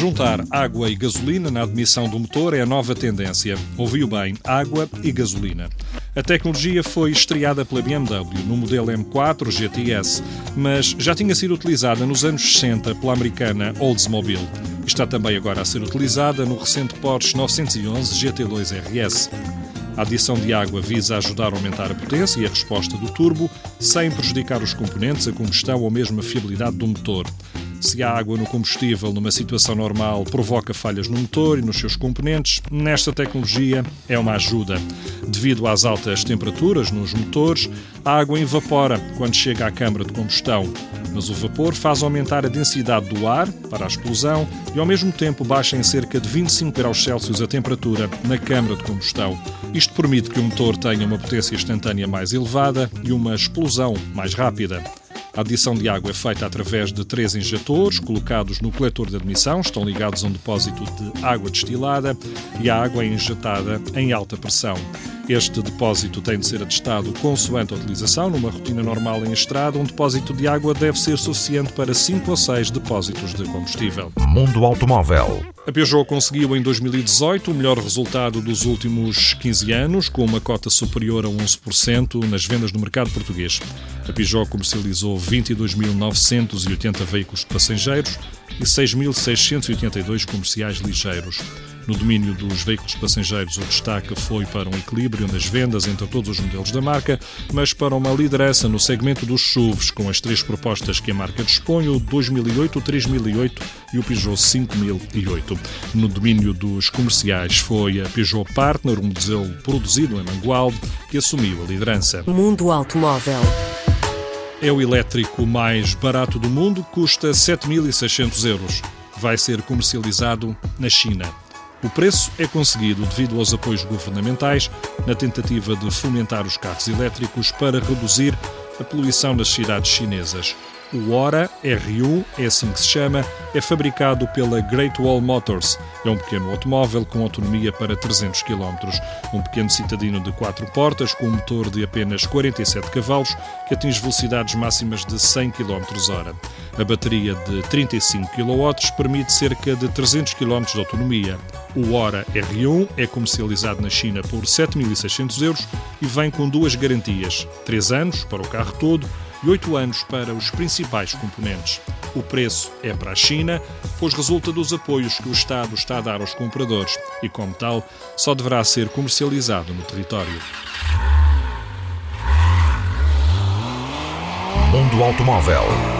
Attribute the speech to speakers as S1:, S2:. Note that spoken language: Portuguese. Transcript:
S1: Juntar água e gasolina na admissão do motor é a nova tendência. Ouviu bem, água e gasolina. A tecnologia foi estreada pela BMW no modelo M4 GTS, mas já tinha sido utilizada nos anos 60 pela americana Oldsmobile. Está também agora a ser utilizada no recente Porsche 911 GT2 RS. A adição de água visa ajudar a aumentar a potência e a resposta do turbo, sem prejudicar os componentes, a combustão ou mesmo a fiabilidade do motor. Se a água no combustível, numa situação normal, provoca falhas no motor e nos seus componentes, nesta tecnologia é uma ajuda. Devido às altas temperaturas nos motores, a água evapora quando chega à câmara de combustão. Mas o vapor faz aumentar a densidade do ar para a explosão e, ao mesmo tempo, baixa em cerca de 25 graus Celsius a temperatura na câmara de combustão. Isto permite que o motor tenha uma potência instantânea mais elevada e uma explosão mais rápida. A adição de água é feita através de três injetores colocados no coletor de admissão, estão ligados a um depósito de água destilada e a água é injetada em alta pressão. Este depósito tem de ser atestado consoante a utilização. Numa rotina normal em estrada, um depósito de água deve ser suficiente para 5 ou 6 depósitos de combustível.
S2: Mundo Automóvel.
S1: A Peugeot conseguiu em 2018 o melhor resultado dos últimos 15 anos, com uma cota superior a 11% nas vendas no mercado português. A Peugeot comercializou 22.980 veículos de passageiros e 6.682 comerciais ligeiros. No domínio dos veículos passageiros, o destaque foi para um equilíbrio nas vendas entre todos os modelos da marca, mas para uma liderança no segmento dos SUVs, com as três propostas que a marca dispõe, o 2008, o 3008 e o Peugeot 5008. No domínio dos comerciais, foi a Peugeot Partner, um modelo produzido em Mangualde, que assumiu a liderança.
S3: Mundo Automóvel.
S1: É o elétrico mais barato do mundo, custa 7.600 euros. Vai ser comercializado na China. O preço é conseguido devido aos apoios governamentais na tentativa de fomentar os carros elétricos para reduzir a poluição nas cidades chinesas. O Ora R1, é assim que se chama, é fabricado pela Great Wall Motors. É um pequeno automóvel com autonomia para 300 km. Um pequeno citadino de quatro portas com um motor de apenas 47 cavalos que atinge velocidades máximas de 100 km h A bateria de 35 kW permite cerca de 300 km de autonomia. O Ora R1 é comercializado na China por 7.600 euros e vem com duas garantias: 3 anos para o carro todo e 8 anos para os principais componentes. O preço é para a China, pois resulta dos apoios que o Estado está a dar aos compradores e, como tal, só deverá ser comercializado no território.
S2: Mundo Automóvel.